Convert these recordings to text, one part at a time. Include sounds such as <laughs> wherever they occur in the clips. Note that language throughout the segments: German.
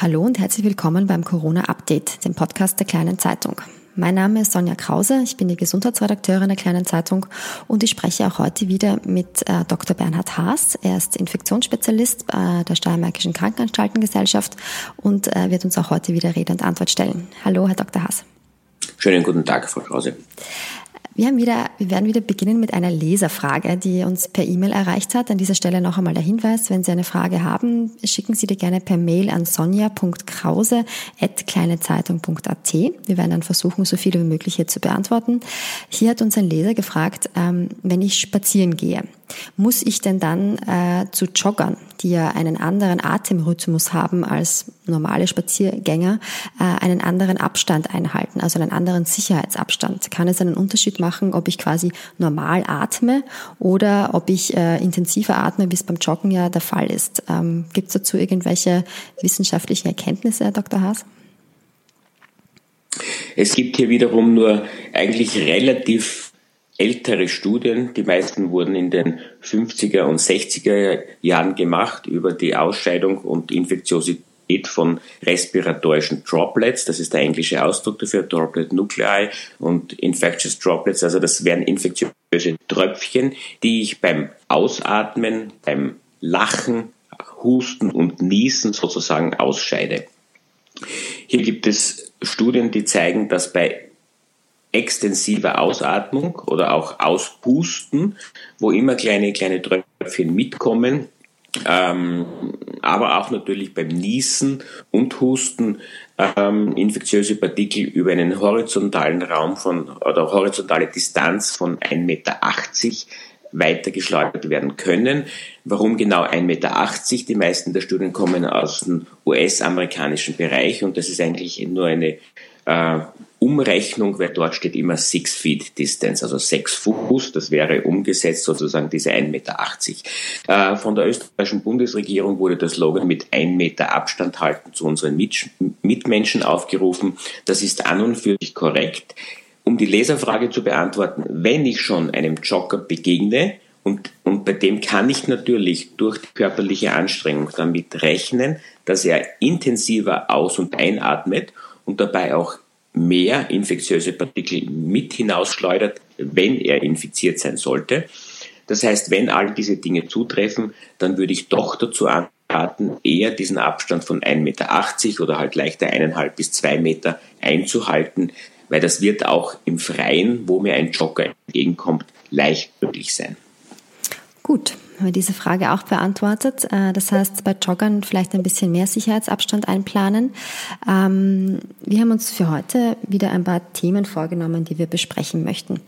Hallo und herzlich willkommen beim Corona Update, dem Podcast der kleinen Zeitung. Mein Name ist Sonja Krause, ich bin die Gesundheitsredakteurin der kleinen Zeitung und ich spreche auch heute wieder mit äh, Dr. Bernhard Haas. Er ist Infektionsspezialist bei der Steiermärkischen Krankenanstaltengesellschaft und äh, wird uns auch heute wieder Rede und Antwort stellen. Hallo, Herr Dr. Haas. Schönen guten Tag, Frau Krause. Wir, haben wieder, wir werden wieder beginnen mit einer Leserfrage, die uns per E-Mail erreicht hat. An dieser Stelle noch einmal der Hinweis, wenn Sie eine Frage haben, schicken Sie die gerne per Mail an sonja.krause.kleinezeitung.at. Wir werden dann versuchen, so viele wie möglich hier zu beantworten. Hier hat uns ein Leser gefragt, ähm, wenn ich spazieren gehe, muss ich denn dann äh, zu Joggern, die ja einen anderen Atemrhythmus haben als normale Spaziergänger, äh, einen anderen Abstand einhalten, also einen anderen Sicherheitsabstand? Kann es einen Unterschied machen, ob ich quasi normal atme oder ob ich äh, intensiver atme, wie es beim Joggen ja der Fall ist? Ähm, Gibt es dazu irgendwelche wissenschaftlichen Erkenntnisse, Herr Dr. Haas? Es gibt hier wiederum nur eigentlich relativ ältere Studien, die meisten wurden in den 50er und 60er Jahren gemacht über die Ausscheidung und Infektiosität von respiratorischen Droplets, das ist der englische Ausdruck dafür, Droplet Nuclei und Infectious Droplets, also das wären infektiöse Tröpfchen, die ich beim Ausatmen, beim Lachen, Husten und Niesen sozusagen ausscheide. Hier gibt es Studien, die zeigen, dass bei extensive Ausatmung oder auch Auspusten, wo immer kleine, kleine Tröpfchen mitkommen, ähm, aber auch natürlich beim Niesen und Husten ähm, infektiöse Partikel über einen horizontalen Raum von oder horizontale Distanz von 1,80 Meter weitergeschleudert werden können. Warum genau 1,80 Meter? Die meisten der Studien kommen aus dem US-amerikanischen Bereich und das ist eigentlich nur eine äh, Umrechnung, weil dort steht immer Six Feet Distance, also sechs Fuß. Das wäre umgesetzt sozusagen diese 1,80 Meter. Äh, von der österreichischen Bundesregierung wurde der Slogan mit 1 Meter Abstand halten zu unseren Mitmenschen aufgerufen. Das ist an und für sich korrekt. Um die Leserfrage zu beantworten, wenn ich schon einem Jogger begegne, und, und bei dem kann ich natürlich durch die körperliche Anstrengung damit rechnen, dass er intensiver aus- und einatmet und dabei auch mehr infektiöse Partikel mit hinausschleudert, wenn er infiziert sein sollte. Das heißt, wenn all diese Dinge zutreffen, dann würde ich doch dazu anraten, eher diesen Abstand von 1,80 Meter oder halt leichter eineinhalb bis zwei Meter einzuhalten, weil das wird auch im Freien, wo mir ein Jogger entgegenkommt, leicht möglich sein. Gut, haben wir diese Frage auch beantwortet. Äh, das heißt, bei Joggern vielleicht ein bisschen mehr Sicherheitsabstand einplanen. Ähm, wir haben uns für heute wieder ein paar Themen vorgenommen, die wir besprechen möchten.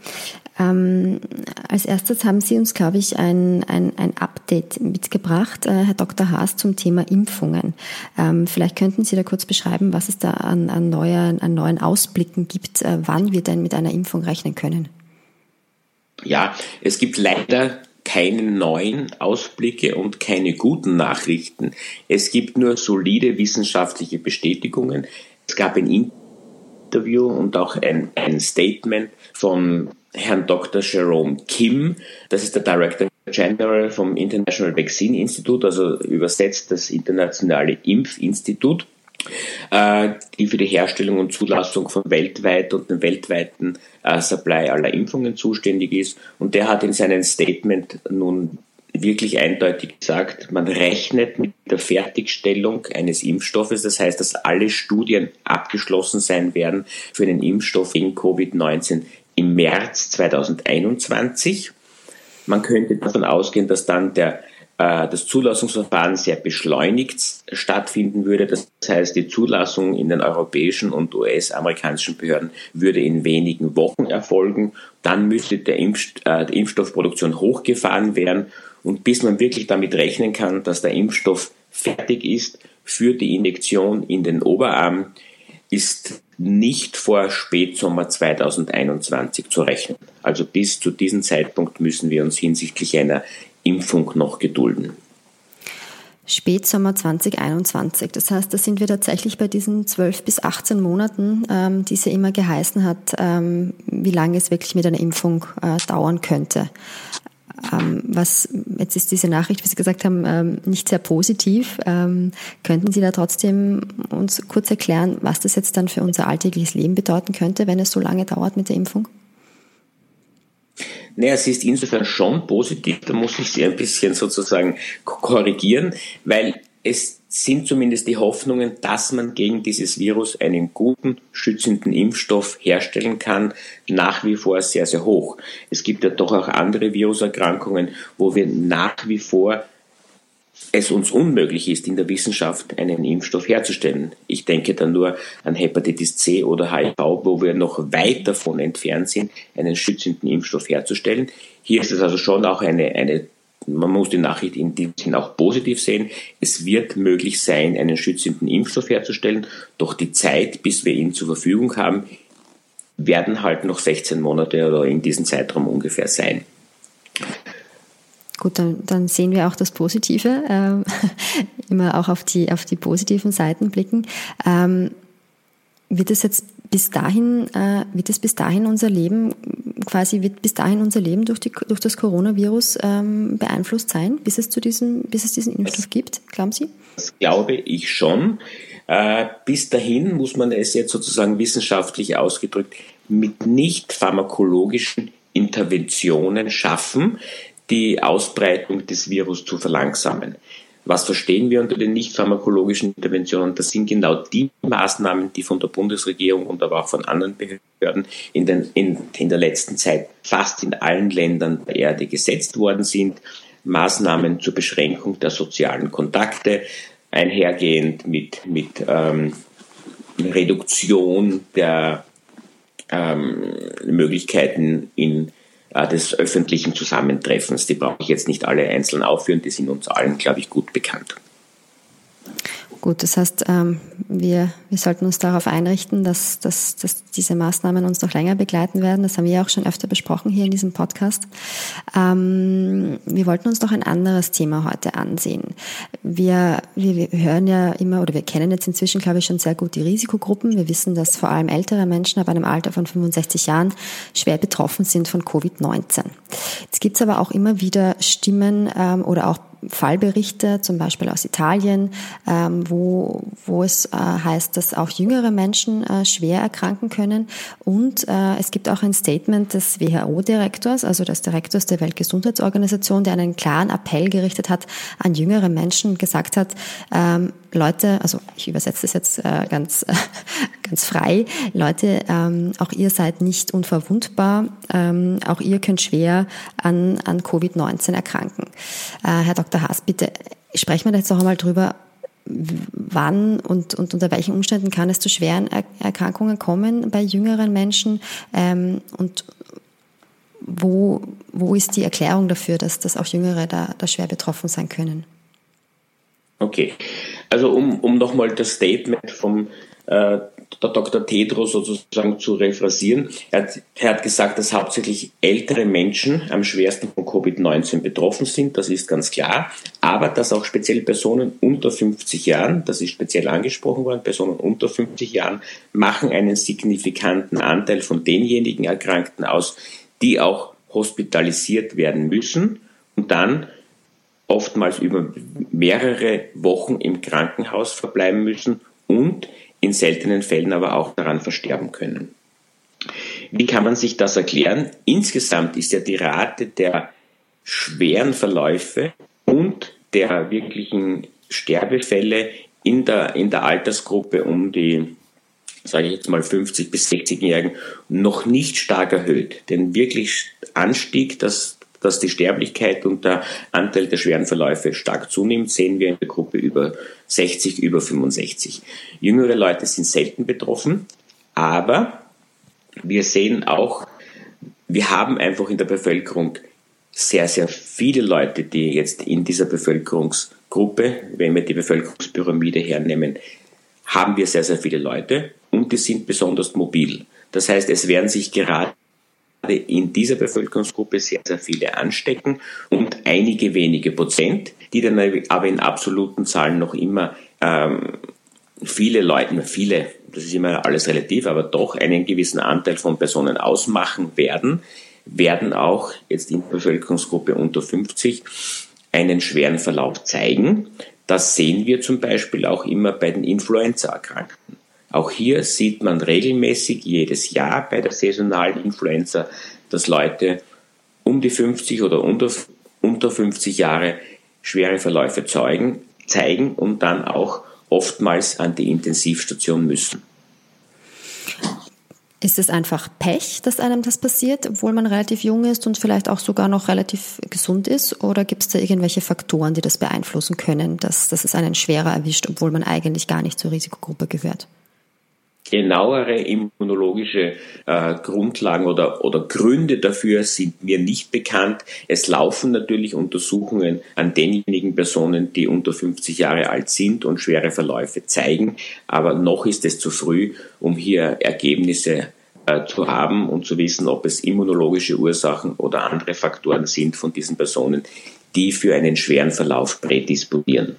Ähm, als erstes haben Sie uns, glaube ich, ein, ein, ein Update mitgebracht, äh, Herr Dr. Haas, zum Thema Impfungen. Ähm, vielleicht könnten Sie da kurz beschreiben, was es da an, an, neuen, an neuen Ausblicken gibt, äh, wann wir denn mit einer Impfung rechnen können. Ja, es gibt leider keine neuen Ausblicke und keine guten Nachrichten. Es gibt nur solide wissenschaftliche Bestätigungen. Es gab ein Interview und auch ein, ein Statement von Herrn Dr. Jerome Kim, das ist der Director General vom International Vaccine Institute, also übersetzt das Internationale Impfinstitut. Äh, die für die Herstellung und Zulassung von weltweit und dem weltweiten äh, Supply aller Impfungen zuständig ist. Und der hat in seinem Statement nun wirklich eindeutig gesagt, man rechnet mit der Fertigstellung eines Impfstoffes. Das heißt, dass alle Studien abgeschlossen sein werden für einen Impfstoff gegen Covid-19 im März 2021. Man könnte davon ausgehen, dass dann der das Zulassungsverfahren sehr beschleunigt stattfinden würde. Das heißt, die Zulassung in den europäischen und US-amerikanischen Behörden würde in wenigen Wochen erfolgen. Dann müsste der Impf, äh, die Impfstoffproduktion hochgefahren werden. Und bis man wirklich damit rechnen kann, dass der Impfstoff fertig ist für die Injektion in den Oberarm, ist nicht vor Spätsommer 2021 zu rechnen. Also bis zu diesem Zeitpunkt müssen wir uns hinsichtlich einer Impfung noch gedulden. Spätsommer 2021. Das heißt, da sind wir tatsächlich bei diesen 12 bis 18 Monaten, ähm, die sie immer geheißen hat, ähm, wie lange es wirklich mit einer Impfung äh, dauern könnte. ähm, was jetzt ist diese Nachricht, wie Sie gesagt haben, ähm, nicht sehr positiv. Ähm, könnten Sie da trotzdem uns kurz erklären, was das jetzt dann für unser alltägliches Leben bedeuten könnte, wenn es so lange dauert mit der Impfung? Naja, es ist insofern schon positiv, da muss ich Sie ein bisschen sozusagen korrigieren, weil es sind zumindest die Hoffnungen, dass man gegen dieses Virus einen guten, schützenden Impfstoff herstellen kann, nach wie vor sehr, sehr hoch. Es gibt ja doch auch andere Viruserkrankungen, wo wir nach wie vor es uns unmöglich ist, in der Wissenschaft einen Impfstoff herzustellen. Ich denke da nur an Hepatitis C oder HIV, wo wir noch weit davon entfernt sind, einen schützenden Impfstoff herzustellen. Hier ist es also schon auch eine, eine man muss die Nachricht in dem Sinn auch positiv sehen. Es wird möglich sein, einen schützenden Impfstoff herzustellen, doch die Zeit, bis wir ihn zur Verfügung haben, werden halt noch 16 Monate oder in diesem Zeitraum ungefähr sein. Gut, dann, dann sehen wir auch das Positive, ähm, <laughs> immer auch auf die, auf die positiven Seiten blicken. Ähm, wird es jetzt bis dahin, äh, wird es bis dahin unser Leben, quasi wird bis dahin unser Leben durch, die, durch das Coronavirus ähm, beeinflusst sein, bis es zu diesem, bis es diesen Impfstoff gibt, glauben Sie? Das glaube ich schon. Äh, bis dahin muss man es jetzt sozusagen wissenschaftlich ausgedrückt mit nicht pharmakologischen Interventionen schaffen, die Ausbreitung des Virus zu verlangsamen. Was verstehen wir unter den nicht pharmakologischen Interventionen? Das sind genau die Maßnahmen, die von der Bundesregierung und aber auch von anderen Behörden in, den, in, in der letzten Zeit fast in allen Ländern der Erde gesetzt worden sind. Maßnahmen zur Beschränkung der sozialen Kontakte, einhergehend mit, mit ähm, Reduktion der ähm, Möglichkeiten in des öffentlichen Zusammentreffens. Die brauche ich jetzt nicht alle einzeln aufführen, die sind uns allen, glaube ich, gut bekannt. Gut, das heißt, ähm, wir, wir sollten uns darauf einrichten, dass, dass, dass diese Maßnahmen uns noch länger begleiten werden. Das haben wir ja auch schon öfter besprochen hier in diesem Podcast. Ähm, wir wollten uns noch ein anderes Thema heute ansehen. Wir, wir, wir hören ja immer oder wir kennen jetzt inzwischen, glaube ich, schon sehr gut die Risikogruppen. Wir wissen, dass vor allem ältere Menschen ab einem Alter von 65 Jahren schwer betroffen sind von Covid-19. Jetzt gibt es aber auch immer wieder Stimmen ähm, oder auch Fallberichte, zum Beispiel aus Italien, ähm, wo, wo es äh, heißt, dass auch jüngere Menschen äh, schwer erkranken können. Und äh, es gibt auch ein Statement des WHO-Direktors, also des Direktors der Weltgesundheitsorganisation, der einen klaren Appell gerichtet hat an jüngere Menschen, gesagt hat, ähm, Leute, also ich übersetze das jetzt äh, ganz, äh, <laughs> ganz frei, Leute, ähm, auch ihr seid nicht unverwundbar, ähm, auch ihr könnt schwer an, an Covid-19 erkranken. Äh, Herr Dr. Haas, bitte sprechen wir jetzt noch einmal drüber, wann und, und unter welchen Umständen kann es zu schweren er Erkrankungen kommen bei jüngeren Menschen ähm, und wo, wo ist die Erklärung dafür, dass, dass auch Jüngere da, da schwer betroffen sein können? Okay, also um, um nochmal das Statement vom äh, der Dr. Tedros sozusagen zu rephrasieren. Er hat, er hat gesagt, dass hauptsächlich ältere Menschen am schwersten von Covid-19 betroffen sind, das ist ganz klar, aber dass auch speziell Personen unter 50 Jahren, das ist speziell angesprochen worden, Personen unter 50 Jahren machen einen signifikanten Anteil von denjenigen Erkrankten aus, die auch hospitalisiert werden müssen und dann oftmals über mehrere Wochen im Krankenhaus verbleiben müssen und in seltenen Fällen aber auch daran versterben können. Wie kann man sich das erklären? Insgesamt ist ja die Rate der schweren Verläufe und der wirklichen Sterbefälle in der, in der Altersgruppe um die, sage ich jetzt mal, 50 bis 60-Jährigen noch nicht stark erhöht. Den wirklich Anstieg, das dass die Sterblichkeit und der Anteil der schweren Verläufe stark zunimmt, sehen wir in der Gruppe über 60, über 65. Jüngere Leute sind selten betroffen, aber wir sehen auch, wir haben einfach in der Bevölkerung sehr, sehr viele Leute, die jetzt in dieser Bevölkerungsgruppe, wenn wir die Bevölkerungspyramide hernehmen, haben wir sehr, sehr viele Leute und die sind besonders mobil. Das heißt, es werden sich gerade in dieser Bevölkerungsgruppe sehr, sehr viele anstecken und einige wenige Prozent, die dann aber in absoluten Zahlen noch immer ähm, viele Leute, viele, das ist immer alles relativ, aber doch einen gewissen Anteil von Personen ausmachen werden, werden auch jetzt in der Bevölkerungsgruppe unter 50 einen schweren Verlauf zeigen. Das sehen wir zum Beispiel auch immer bei den Influenza-Erkrankten. Auch hier sieht man regelmäßig jedes Jahr bei der saisonalen Influenza, dass Leute um die 50 oder unter, unter 50 Jahre schwere Verläufe zeugen, zeigen und dann auch oftmals an die Intensivstation müssen. Ist es einfach Pech, dass einem das passiert, obwohl man relativ jung ist und vielleicht auch sogar noch relativ gesund ist? Oder gibt es da irgendwelche Faktoren, die das beeinflussen können, dass, dass es einen schwerer erwischt, obwohl man eigentlich gar nicht zur Risikogruppe gehört? Genauere immunologische äh, Grundlagen oder, oder Gründe dafür sind mir nicht bekannt. Es laufen natürlich Untersuchungen an denjenigen Personen, die unter 50 Jahre alt sind und schwere Verläufe zeigen. Aber noch ist es zu früh, um hier Ergebnisse äh, zu haben und zu wissen, ob es immunologische Ursachen oder andere Faktoren sind von diesen Personen, die für einen schweren Verlauf prädisponieren.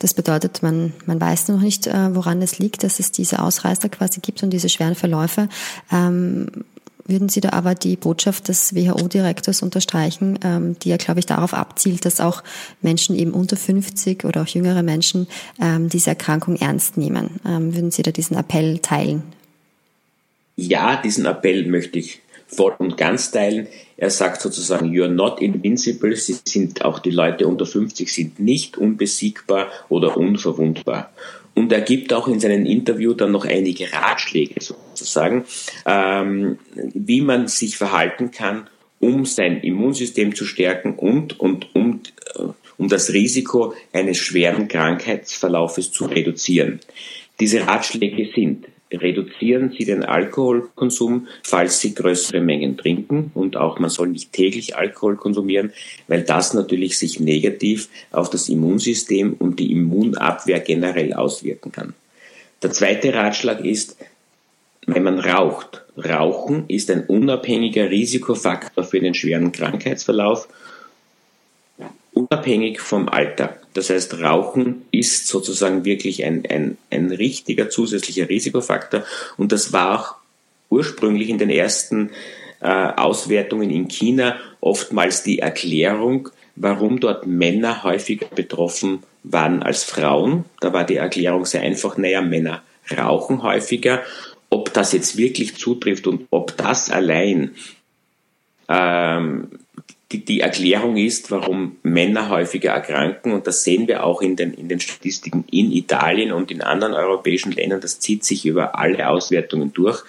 Das bedeutet, man, man weiß noch nicht, äh, woran es liegt, dass es diese Ausreißer quasi gibt und diese schweren Verläufe. Ähm, würden Sie da aber die Botschaft des WHO-Direktors unterstreichen, ähm, die ja, glaube ich, darauf abzielt, dass auch Menschen eben unter 50 oder auch jüngere Menschen ähm, diese Erkrankung ernst nehmen? Ähm, würden Sie da diesen Appell teilen? Ja, diesen Appell möchte ich voll und ganz teilen. Er sagt sozusagen, you're not invincible. Sie sind auch die Leute unter 50 sind nicht unbesiegbar oder unverwundbar. Und er gibt auch in seinem Interview dann noch einige Ratschläge sozusagen, ähm, wie man sich verhalten kann, um sein Immunsystem zu stärken und, und um, äh, um das Risiko eines schweren Krankheitsverlaufes zu reduzieren. Diese Ratschläge sind, reduzieren Sie den Alkoholkonsum, falls Sie größere Mengen trinken. Und auch man soll nicht täglich Alkohol konsumieren, weil das natürlich sich negativ auf das Immunsystem und die Immunabwehr generell auswirken kann. Der zweite Ratschlag ist, wenn man raucht. Rauchen ist ein unabhängiger Risikofaktor für den schweren Krankheitsverlauf unabhängig vom Alter. Das heißt, Rauchen ist sozusagen wirklich ein, ein, ein richtiger zusätzlicher Risikofaktor und das war auch ursprünglich in den ersten äh, Auswertungen in China oftmals die Erklärung, warum dort Männer häufiger betroffen waren als Frauen. Da war die Erklärung sehr einfach, naja, Männer rauchen häufiger. Ob das jetzt wirklich zutrifft und ob das allein ähm, die, die Erklärung ist, warum Männer häufiger erkranken. Und das sehen wir auch in den, in den Statistiken in Italien und in anderen europäischen Ländern. Das zieht sich über alle Auswertungen durch.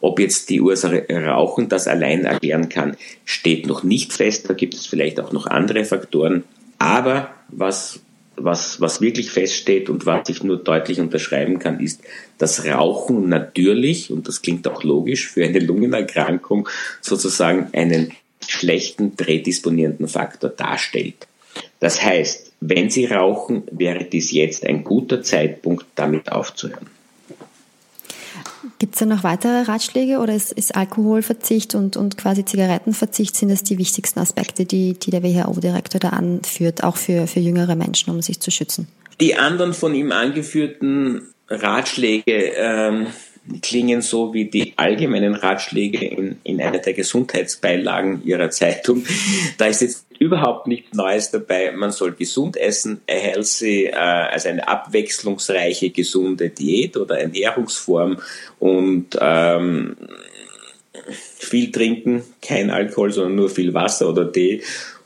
Ob jetzt die Ursache Rauchen das allein erklären kann, steht noch nicht fest. Da gibt es vielleicht auch noch andere Faktoren. Aber was, was, was wirklich feststeht und was ich nur deutlich unterschreiben kann, ist, dass Rauchen natürlich, und das klingt auch logisch, für eine Lungenerkrankung sozusagen einen schlechten prädisponierenden Faktor darstellt. Das heißt, wenn Sie rauchen, wäre dies jetzt ein guter Zeitpunkt, damit aufzuhören. Gibt es da noch weitere Ratschläge oder ist, ist Alkoholverzicht und, und quasi Zigarettenverzicht, sind das die wichtigsten Aspekte, die, die der WHO-Direktor da anführt, auch für, für jüngere Menschen, um sich zu schützen? Die anderen von ihm angeführten Ratschläge ähm, klingen so wie die allgemeinen Ratschläge in, in einer der Gesundheitsbeilagen ihrer Zeitung. Da ist jetzt überhaupt nichts Neues dabei. Man soll gesund essen, healthy, äh, also eine abwechslungsreiche, gesunde Diät oder Ernährungsform und ähm, viel trinken, kein Alkohol, sondern nur viel Wasser oder Tee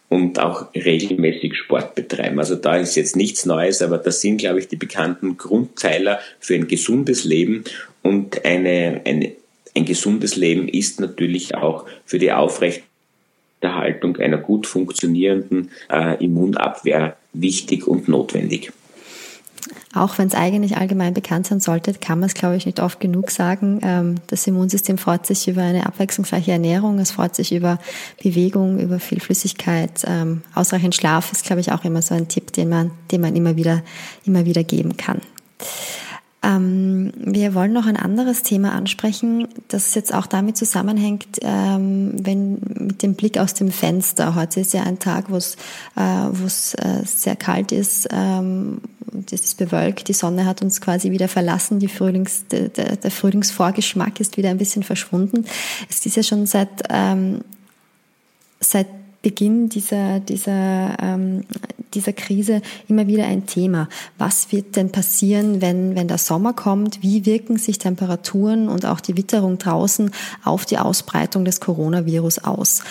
und auch regelmäßig Sport betreiben. Also da ist jetzt nichts Neues, aber das sind, glaube ich, die bekannten Grundpfeiler für ein gesundes Leben und eine, eine, ein gesundes Leben ist natürlich auch für die Aufrechterhaltung einer gut funktionierenden äh, Immunabwehr wichtig und notwendig. Auch wenn es eigentlich allgemein bekannt sein sollte, kann man es, glaube ich, nicht oft genug sagen. Ähm, das Immunsystem freut sich über eine abwechslungsreiche Ernährung, es freut sich über Bewegung, über viel Flüssigkeit. Ähm, ausreichend Schlaf ist, glaube ich, auch immer so ein Tipp, den man, den man immer wieder, immer wieder geben kann. Ähm, wir wollen noch ein anderes Thema ansprechen, das jetzt auch damit zusammenhängt, ähm, wenn mit dem Blick aus dem Fenster. Heute ist ja ein Tag, wo es äh, wo es äh, sehr kalt ist ähm, es ist bewölkt. Die Sonne hat uns quasi wieder verlassen. Die Frühlings, der, der Frühlingsvorgeschmack ist wieder ein bisschen verschwunden. Es ist ja schon seit ähm, seit Beginn dieser, dieser, ähm, dieser Krise immer wieder ein Thema. Was wird denn passieren, wenn, wenn der Sommer kommt? Wie wirken sich Temperaturen und auch die Witterung draußen auf die Ausbreitung des Coronavirus aus?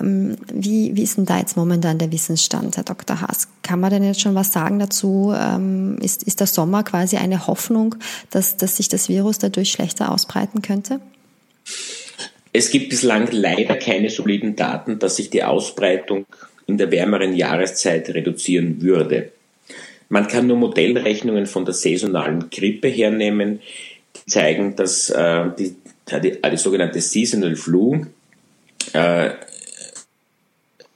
Ähm, wie, wie ist denn da jetzt momentan der Wissensstand, Herr Dr. Haas? Kann man denn jetzt schon was sagen dazu? Ähm, ist, ist der Sommer quasi eine Hoffnung, dass, dass sich das Virus dadurch schlechter ausbreiten könnte? Es gibt bislang leider keine soliden Daten, dass sich die Ausbreitung in der wärmeren Jahreszeit reduzieren würde. Man kann nur Modellrechnungen von der saisonalen Grippe hernehmen, die zeigen, dass äh, die, die, die, sogenannte Seasonal Flu äh,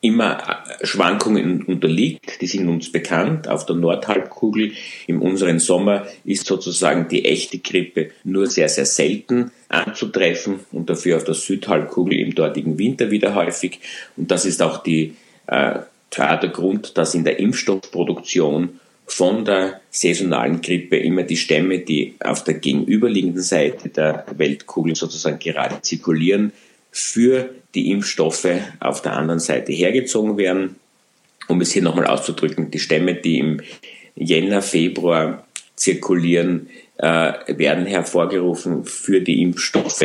immer äh, Schwankungen unterliegt, die sind uns bekannt. Auf der Nordhalbkugel im unseren Sommer ist sozusagen die echte Grippe nur sehr, sehr selten anzutreffen und dafür auf der Südhalbkugel im dortigen Winter wieder häufig. Und das ist auch die, äh, der Grund, dass in der Impfstoffproduktion von der saisonalen Grippe immer die Stämme, die auf der gegenüberliegenden Seite der Weltkugel sozusagen gerade zirkulieren, für die Impfstoffe auf der anderen Seite hergezogen werden. Um es hier nochmal auszudrücken, die Stämme, die im Jänner, Februar zirkulieren, äh, werden hervorgerufen für die Impfstoffe,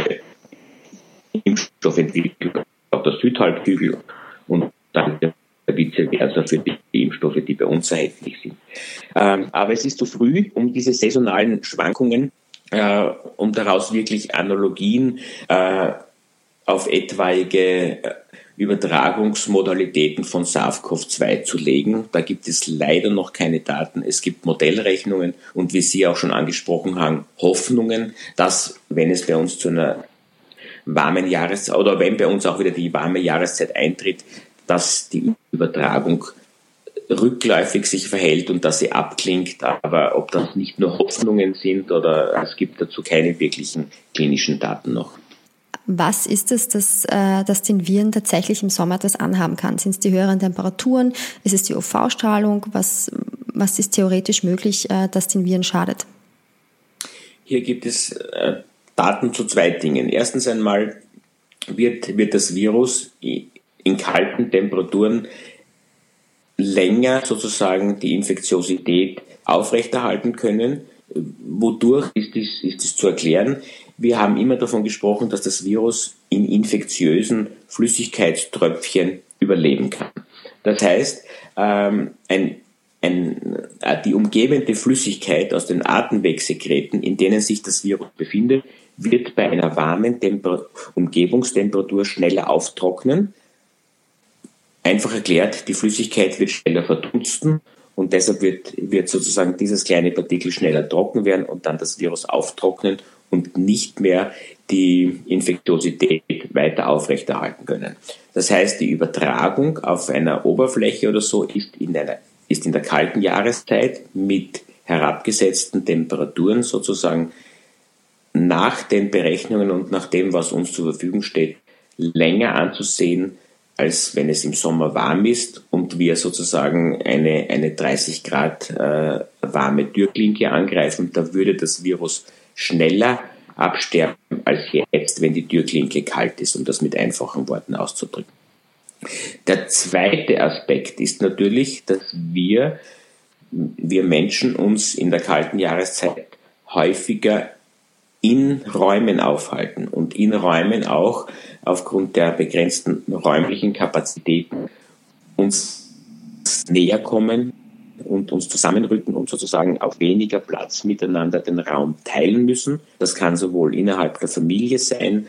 Impfstoffentwicklung auf der Südhalbkugel und dann vice versa für die Impfstoffe, die bei uns erhältlich sind. Ähm, aber es ist zu früh, um diese saisonalen Schwankungen, äh, um daraus wirklich Analogien äh, auf etwaige äh, Übertragungsmodalitäten von SARS-CoV-2 zu legen. Da gibt es leider noch keine Daten. Es gibt Modellrechnungen und wie Sie auch schon angesprochen haben, Hoffnungen, dass wenn es bei uns zu einer warmen Jahreszeit oder wenn bei uns auch wieder die warme Jahreszeit eintritt, dass die Übertragung rückläufig sich verhält und dass sie abklingt, aber ob das nicht nur Hoffnungen sind oder es gibt dazu keine wirklichen klinischen Daten noch. Was ist es, dass, äh, dass den Viren tatsächlich im Sommer etwas anhaben kann? Sind es die höheren Temperaturen? Ist es die UV-Strahlung? Was, was ist theoretisch möglich, äh, dass den Viren schadet? Hier gibt es äh, Daten zu zwei Dingen. Erstens einmal wird, wird das Virus in kalten Temperaturen länger sozusagen die Infektiosität aufrechterhalten können. Wodurch ist dies, ist zu erklären? Wir haben immer davon gesprochen, dass das Virus in infektiösen Flüssigkeitströpfchen überleben kann. Das heißt, ähm, ein, ein, äh, die umgebende Flüssigkeit aus den Atemwegsekreten, in denen sich das Virus befindet, wird bei einer warmen Temper Umgebungstemperatur schneller auftrocknen. Einfach erklärt, die Flüssigkeit wird schneller verdunsten und deshalb wird, wird sozusagen dieses kleine Partikel schneller trocken werden und dann das Virus auftrocknen und nicht mehr die Infektiosität weiter aufrechterhalten können. Das heißt, die Übertragung auf einer Oberfläche oder so ist in, einer, ist in der kalten Jahreszeit mit herabgesetzten Temperaturen sozusagen nach den Berechnungen und nach dem, was uns zur Verfügung steht, länger anzusehen, als wenn es im Sommer warm ist und wir sozusagen eine, eine 30 Grad äh, warme Türklinke angreifen. Da würde das Virus schneller absterben als jetzt, wenn die Türklinke kalt ist, um das mit einfachen Worten auszudrücken. Der zweite Aspekt ist natürlich, dass wir, wir Menschen uns in der kalten Jahreszeit häufiger in Räumen aufhalten und in Räumen auch aufgrund der begrenzten räumlichen Kapazitäten uns näher kommen und uns zusammenrücken und sozusagen auf weniger Platz miteinander den Raum teilen müssen. Das kann sowohl innerhalb der Familie sein,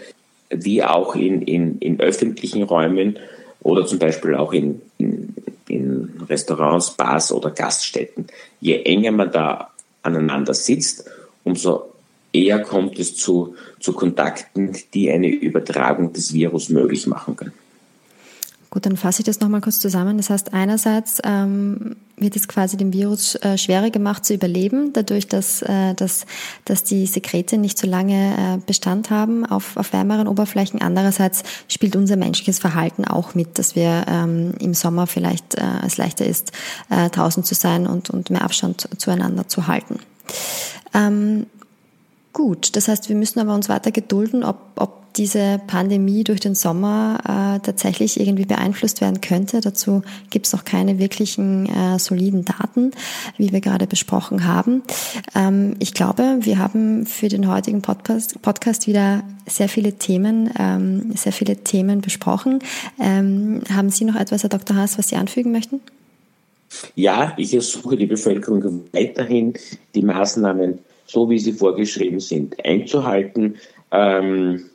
wie auch in, in, in öffentlichen Räumen oder zum Beispiel auch in, in, in Restaurants, Bars oder Gaststätten. Je enger man da aneinander sitzt, umso eher kommt es zu, zu Kontakten, die eine Übertragung des Virus möglich machen können. Gut, dann fasse ich das nochmal kurz zusammen. Das heißt, einerseits ähm, wird es quasi dem Virus äh, schwerer gemacht zu überleben, dadurch, dass, äh, dass, dass die Sekrete nicht so lange äh, Bestand haben auf, auf wärmeren Oberflächen. Andererseits spielt unser menschliches Verhalten auch mit, dass wir ähm, im Sommer vielleicht äh, es leichter ist, äh, draußen zu sein und, und mehr Abstand zueinander zu halten. Ähm, gut, das heißt, wir müssen aber uns weiter gedulden, ob, ob diese Pandemie durch den Sommer äh, tatsächlich irgendwie beeinflusst werden könnte. Dazu gibt es noch keine wirklichen äh, soliden Daten, wie wir gerade besprochen haben. Ähm, ich glaube, wir haben für den heutigen Podcast, Podcast wieder sehr viele Themen, ähm, sehr viele Themen besprochen. Ähm, haben Sie noch etwas, Herr Dr. Haas, was Sie anfügen möchten? Ja, ich ersuche die Bevölkerung weiterhin, die Maßnahmen, so wie sie vorgeschrieben sind, einzuhalten. Ähm,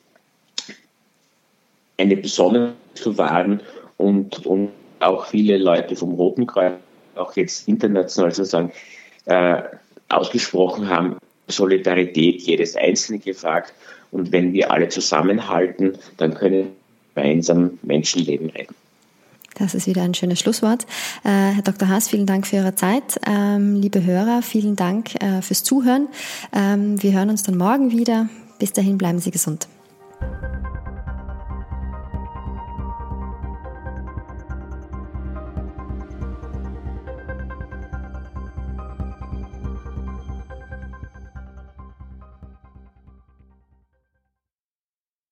eine Besonderheit zu wahren und, und auch viele Leute vom Roten Kreuz, auch jetzt international sozusagen, äh, ausgesprochen haben, Solidarität jedes Einzelne gefragt. Und wenn wir alle zusammenhalten, dann können gemeinsam Menschenleben retten. Das ist wieder ein schönes Schlusswort. Äh, Herr Dr. Haas, vielen Dank für Ihre Zeit. Ähm, liebe Hörer, vielen Dank äh, fürs Zuhören. Ähm, wir hören uns dann morgen wieder. Bis dahin bleiben Sie gesund.